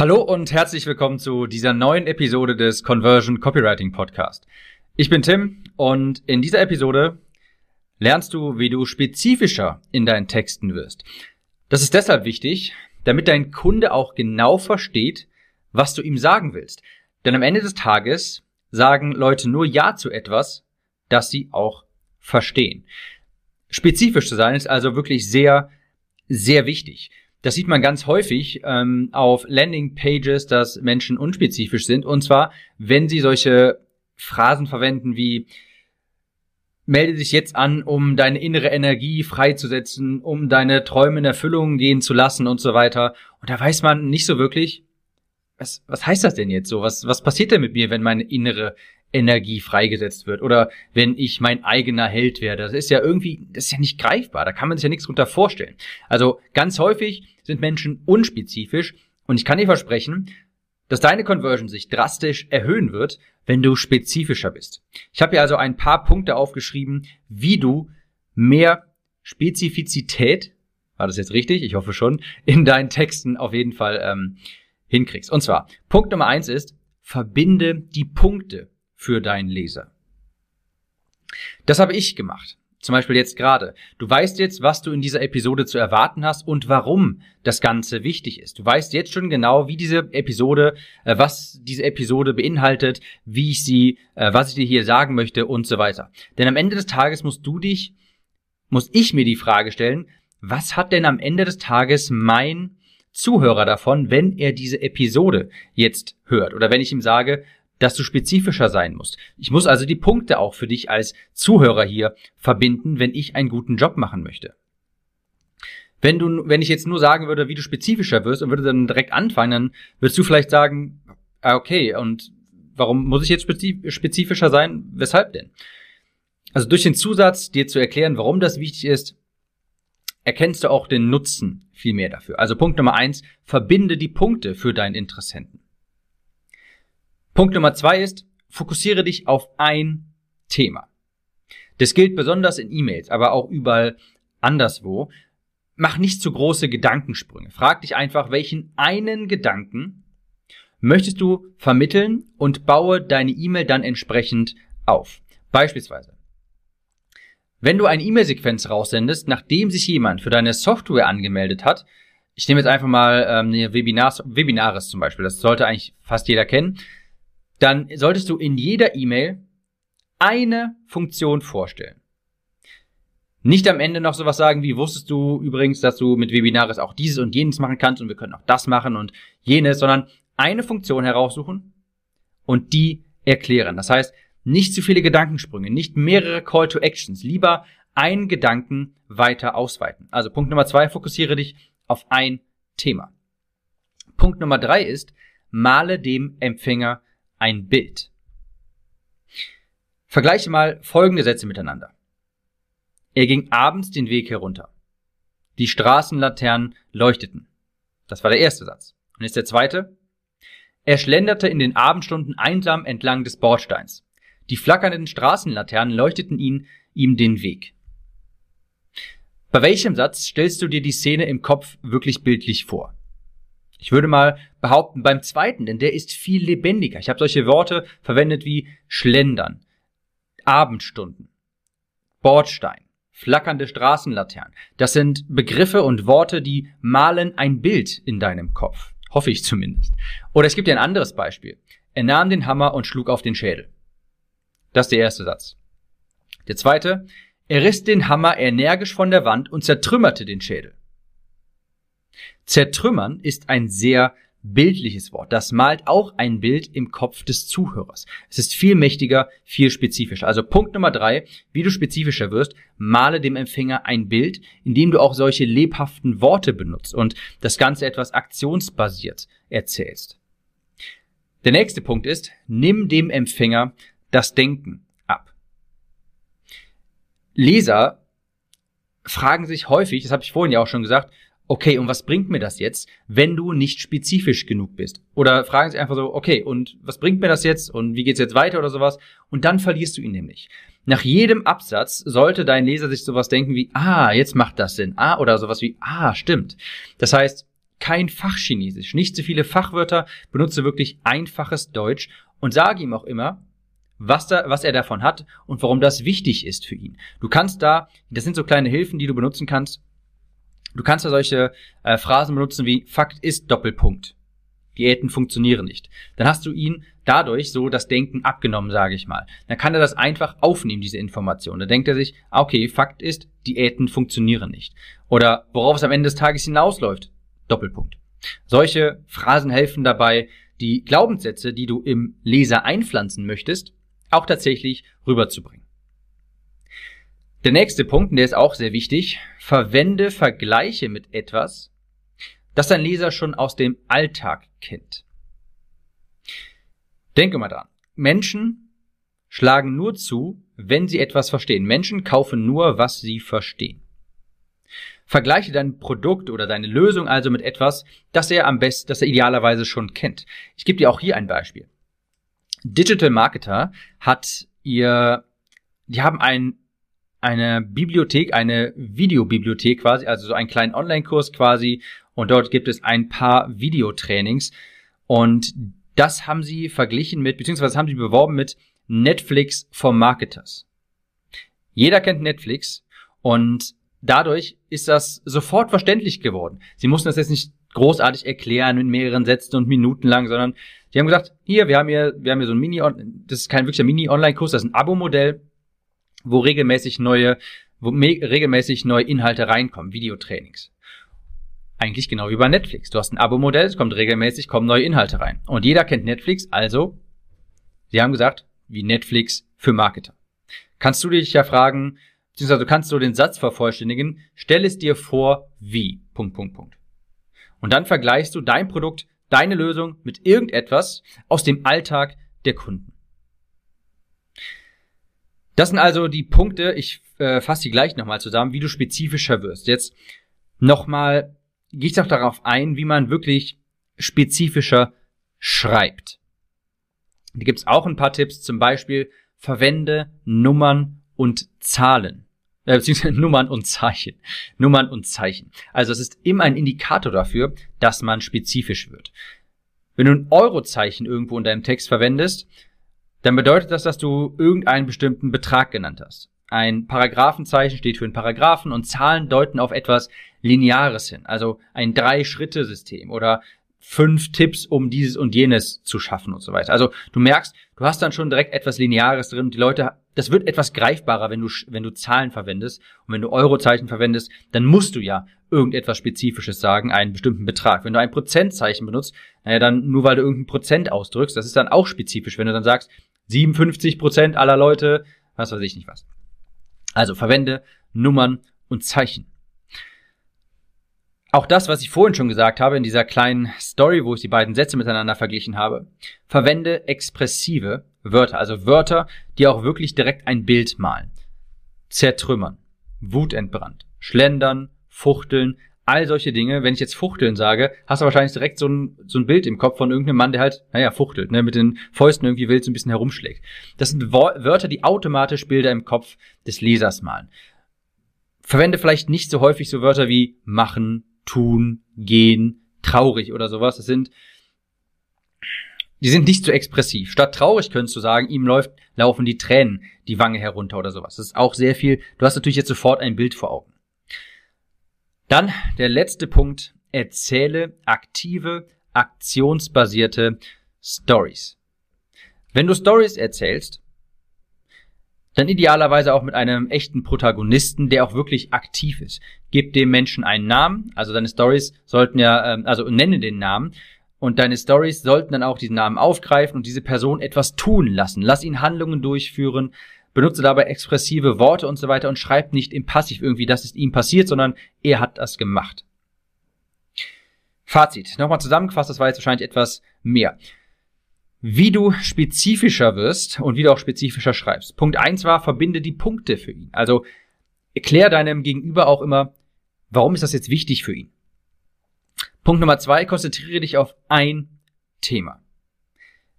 Hallo und herzlich willkommen zu dieser neuen Episode des Conversion Copywriting Podcast. Ich bin Tim und in dieser Episode lernst du, wie du spezifischer in deinen Texten wirst. Das ist deshalb wichtig, damit dein Kunde auch genau versteht, was du ihm sagen willst. Denn am Ende des Tages sagen Leute nur Ja zu etwas, das sie auch verstehen. Spezifisch zu sein ist also wirklich sehr, sehr wichtig. Das sieht man ganz häufig ähm, auf Landing-Pages, dass Menschen unspezifisch sind. Und zwar, wenn sie solche Phrasen verwenden wie melde dich jetzt an, um deine innere Energie freizusetzen, um deine Träume in Erfüllung gehen zu lassen und so weiter. Und da weiß man nicht so wirklich, was, was heißt das denn jetzt so? Was, was passiert denn mit mir, wenn meine innere Energie freigesetzt wird oder wenn ich mein eigener Held werde. Das ist ja irgendwie, das ist ja nicht greifbar, da kann man sich ja nichts drunter vorstellen. Also ganz häufig sind Menschen unspezifisch und ich kann dir versprechen, dass deine Conversion sich drastisch erhöhen wird, wenn du spezifischer bist. Ich habe hier also ein paar Punkte aufgeschrieben, wie du mehr Spezifizität, war das jetzt richtig? Ich hoffe schon, in deinen Texten auf jeden Fall ähm, hinkriegst. Und zwar, Punkt Nummer eins ist, verbinde die Punkte für deinen Leser. Das habe ich gemacht. Zum Beispiel jetzt gerade. Du weißt jetzt, was du in dieser Episode zu erwarten hast und warum das Ganze wichtig ist. Du weißt jetzt schon genau, wie diese Episode, äh, was diese Episode beinhaltet, wie ich sie, äh, was ich dir hier sagen möchte und so weiter. Denn am Ende des Tages musst du dich, muss ich mir die Frage stellen, was hat denn am Ende des Tages mein Zuhörer davon, wenn er diese Episode jetzt hört? Oder wenn ich ihm sage, dass du spezifischer sein musst. Ich muss also die Punkte auch für dich als Zuhörer hier verbinden, wenn ich einen guten Job machen möchte. Wenn du, wenn ich jetzt nur sagen würde, wie du spezifischer wirst und würde dann direkt anfangen, dann würdest du vielleicht sagen, ah, okay, und warum muss ich jetzt spezifischer sein? Weshalb denn? Also durch den Zusatz, dir zu erklären, warum das wichtig ist, erkennst du auch den Nutzen viel mehr dafür. Also Punkt Nummer eins, verbinde die Punkte für deinen Interessenten. Punkt Nummer zwei ist, fokussiere dich auf ein Thema. Das gilt besonders in E-Mails, aber auch überall anderswo. Mach nicht zu große Gedankensprünge. Frag dich einfach, welchen einen Gedanken möchtest du vermitteln und baue deine E-Mail dann entsprechend auf. Beispielsweise, wenn du eine E-Mail-Sequenz raussendest, nachdem sich jemand für deine Software angemeldet hat, ich nehme jetzt einfach mal ähm, Webinars, Webinaris zum Beispiel, das sollte eigentlich fast jeder kennen, dann solltest du in jeder E-Mail eine Funktion vorstellen. Nicht am Ende noch sowas sagen wie, wusstest du übrigens, dass du mit Webinaris auch dieses und jenes machen kannst und wir können auch das machen und jenes, sondern eine Funktion heraussuchen und die erklären. Das heißt, nicht zu viele Gedankensprünge, nicht mehrere Call to Actions, lieber einen Gedanken weiter ausweiten. Also Punkt Nummer zwei, fokussiere dich auf ein Thema. Punkt Nummer drei ist, male dem Empfänger ein Bild. Vergleiche mal folgende Sätze miteinander. Er ging abends den Weg herunter. Die Straßenlaternen leuchteten. Das war der erste Satz. Und jetzt der zweite. Er schlenderte in den Abendstunden einsam entlang des Bordsteins. Die flackernden Straßenlaternen leuchteten ihn, ihm den Weg. Bei welchem Satz stellst du dir die Szene im Kopf wirklich bildlich vor? Ich würde mal behaupten, beim zweiten, denn der ist viel lebendiger. Ich habe solche Worte verwendet wie Schlendern, Abendstunden, Bordstein, flackernde Straßenlaternen. Das sind Begriffe und Worte, die malen ein Bild in deinem Kopf. Hoffe ich zumindest. Oder es gibt ja ein anderes Beispiel. Er nahm den Hammer und schlug auf den Schädel. Das ist der erste Satz. Der zweite, er riss den Hammer energisch von der Wand und zertrümmerte den Schädel. Zertrümmern ist ein sehr bildliches Wort. Das malt auch ein Bild im Kopf des Zuhörers. Es ist viel mächtiger, viel spezifischer. Also Punkt Nummer drei, wie du spezifischer wirst, male dem Empfänger ein Bild, indem du auch solche lebhaften Worte benutzt und das Ganze etwas aktionsbasiert erzählst. Der nächste Punkt ist, nimm dem Empfänger das Denken ab. Leser fragen sich häufig, das habe ich vorhin ja auch schon gesagt, okay, und was bringt mir das jetzt, wenn du nicht spezifisch genug bist? Oder fragen sie einfach so, okay, und was bringt mir das jetzt und wie geht's jetzt weiter oder sowas? Und dann verlierst du ihn nämlich. Nach jedem Absatz sollte dein Leser sich sowas denken wie, ah, jetzt macht das Sinn, ah, oder sowas wie, ah, stimmt. Das heißt, kein Fachchinesisch, nicht zu viele Fachwörter, benutze wirklich einfaches Deutsch und sage ihm auch immer, was, da, was er davon hat und warum das wichtig ist für ihn. Du kannst da, das sind so kleine Hilfen, die du benutzen kannst. Du kannst da solche äh, Phrasen benutzen wie Fakt ist Doppelpunkt. Diäten funktionieren nicht. Dann hast du ihn dadurch so das Denken abgenommen, sage ich mal. Dann kann er das einfach aufnehmen, diese Information. Dann denkt er sich, ah, okay, Fakt ist, Diäten funktionieren nicht. Oder worauf es am Ende des Tages hinausläuft. Doppelpunkt. Solche Phrasen helfen dabei, die Glaubenssätze, die du im Leser einpflanzen möchtest, auch tatsächlich rüberzubringen. Der nächste Punkt, und der ist auch sehr wichtig, verwende Vergleiche mit etwas, das dein Leser schon aus dem Alltag kennt. Denke mal dran. Menschen schlagen nur zu, wenn sie etwas verstehen. Menschen kaufen nur, was sie verstehen. Vergleiche dein Produkt oder deine Lösung also mit etwas, das er am besten, das er idealerweise schon kennt. Ich gebe dir auch hier ein Beispiel. Digital Marketer hat ihr, die haben ein, eine Bibliothek, eine Videobibliothek quasi, also so einen kleinen Online-Kurs quasi, und dort gibt es ein paar Videotrainings und das haben sie verglichen mit, beziehungsweise haben sie beworben mit Netflix for Marketers. Jeder kennt Netflix und dadurch ist das sofort verständlich geworden. Sie mussten das jetzt nicht großartig erklären mit mehreren Sätzen und Minuten lang, sondern die haben gesagt, hier, wir haben hier, wir haben hier so ein Mini, das ist kein wirklicher Mini-Online-Kurs, das ist ein Abo-Modell, wo regelmäßig neue, wo regelmäßig neue Inhalte reinkommen, Videotrainings. Eigentlich genau wie bei Netflix. Du hast ein Abo-Modell, es kommt regelmäßig, kommen neue Inhalte rein. Und jeder kennt Netflix, also, sie haben gesagt, wie Netflix für Marketer. Kannst du dich ja fragen, beziehungsweise du kannst so den Satz vervollständigen, stell es dir vor, wie, Punkt, Punkt, Punkt. Und dann vergleichst du dein Produkt deine Lösung mit irgendetwas aus dem Alltag der Kunden. Das sind also die Punkte, ich äh, fasse die gleich nochmal zusammen, wie du spezifischer wirst. Jetzt nochmal, gehe ich doch darauf ein, wie man wirklich spezifischer schreibt. Da gibt's auch ein paar Tipps, zum Beispiel verwende Nummern und Zahlen äh, beziehungsweise Nummern und Zeichen. Nummern und Zeichen. Also es ist immer ein Indikator dafür, dass man spezifisch wird. Wenn du ein Eurozeichen irgendwo in deinem Text verwendest, dann bedeutet das, dass du irgendeinen bestimmten Betrag genannt hast. Ein Paragraphenzeichen steht für einen Paragraphen und Zahlen deuten auf etwas Lineares hin, also ein Drei-Schritte-System oder fünf Tipps, um dieses und jenes zu schaffen und so weiter. Also du merkst, du hast dann schon direkt etwas Lineares drin und die Leute das wird etwas greifbarer, wenn du, wenn du Zahlen verwendest. Und wenn du Eurozeichen verwendest, dann musst du ja irgendetwas Spezifisches sagen, einen bestimmten Betrag. Wenn du ein Prozentzeichen benutzt, naja, dann nur weil du irgendein Prozent ausdrückst, das ist dann auch spezifisch, wenn du dann sagst, 57 Prozent aller Leute, was weiß ich nicht was. Also verwende Nummern und Zeichen. Auch das, was ich vorhin schon gesagt habe, in dieser kleinen Story, wo ich die beiden Sätze miteinander verglichen habe, verwende expressive Wörter, also Wörter, die auch wirklich direkt ein Bild malen. Zertrümmern, wutentbrannt, schlendern, fuchteln, all solche Dinge. Wenn ich jetzt fuchteln sage, hast du wahrscheinlich direkt so ein, so ein Bild im Kopf von irgendeinem Mann, der halt, naja, fuchtelt, ne, mit den Fäusten irgendwie wild so ein bisschen herumschlägt. Das sind Wörter, die automatisch Bilder im Kopf des Lesers malen. Verwende vielleicht nicht so häufig so Wörter wie machen, tun, gehen, traurig oder sowas. Das sind die sind nicht so expressiv. Statt traurig könntest du sagen, ihm läuft, laufen die Tränen die Wange herunter oder sowas. Das ist auch sehr viel. Du hast natürlich jetzt sofort ein Bild vor Augen. Dann der letzte Punkt. Erzähle aktive, aktionsbasierte Stories. Wenn du Stories erzählst, dann idealerweise auch mit einem echten Protagonisten, der auch wirklich aktiv ist. Gib dem Menschen einen Namen, also deine Stories sollten ja, ähm, also nenne den Namen und deine Stories sollten dann auch diesen Namen aufgreifen und diese Person etwas tun lassen. Lass ihn Handlungen durchführen, benutze dabei expressive Worte und so weiter und schreib nicht im Passiv irgendwie, das ist ihm passiert, sondern er hat das gemacht. Fazit. Nochmal zusammengefasst, das war jetzt wahrscheinlich etwas mehr. Wie du spezifischer wirst und wie du auch spezifischer schreibst. Punkt eins war, verbinde die Punkte für ihn. Also erklär deinem Gegenüber auch immer, warum ist das jetzt wichtig für ihn? Punkt Nummer zwei, konzentriere dich auf ein Thema.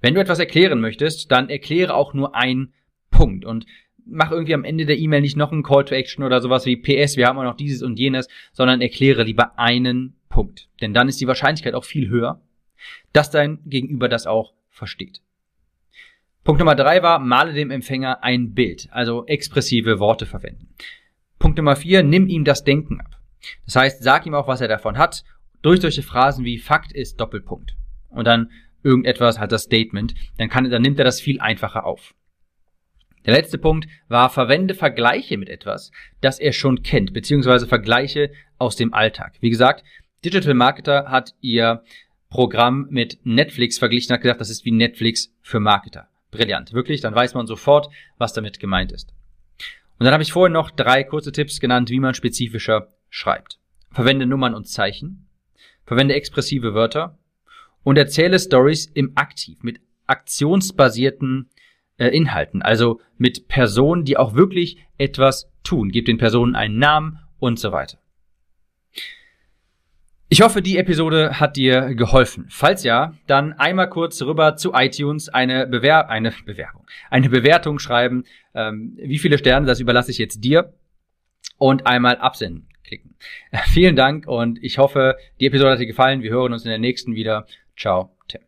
Wenn du etwas erklären möchtest, dann erkläre auch nur ein Punkt und mach irgendwie am Ende der E-Mail nicht noch einen Call to Action oder sowas wie PS, wir haben auch noch dieses und jenes, sondern erkläre lieber einen Punkt. Denn dann ist die Wahrscheinlichkeit auch viel höher, dass dein Gegenüber das auch versteht. Punkt Nummer drei war, male dem Empfänger ein Bild, also expressive Worte verwenden. Punkt Nummer vier, nimm ihm das Denken ab. Das heißt, sag ihm auch, was er davon hat, durch solche Phrasen wie Fakt ist Doppelpunkt. Und dann irgendetwas hat das Statement, dann kann, dann nimmt er das viel einfacher auf. Der letzte Punkt war, verwende Vergleiche mit etwas, das er schon kennt, beziehungsweise Vergleiche aus dem Alltag. Wie gesagt, Digital Marketer hat ihr Programm mit Netflix verglichen, hat gesagt, das ist wie Netflix für Marketer. Brillant. Wirklich, dann weiß man sofort, was damit gemeint ist. Und dann habe ich vorhin noch drei kurze Tipps genannt, wie man spezifischer schreibt. Verwende Nummern und Zeichen. Verwende expressive Wörter. Und erzähle Stories im Aktiv mit aktionsbasierten äh, Inhalten. Also mit Personen, die auch wirklich etwas tun. Gib den Personen einen Namen und so weiter. Ich hoffe, die Episode hat dir geholfen. Falls ja, dann einmal kurz rüber zu iTunes eine, Bewer eine Bewerbung, eine Bewertung schreiben. Ähm, wie viele Sterne, das überlasse ich jetzt dir. Und einmal absenden klicken. Vielen Dank und ich hoffe, die Episode hat dir gefallen. Wir hören uns in der nächsten wieder. Ciao, Tim.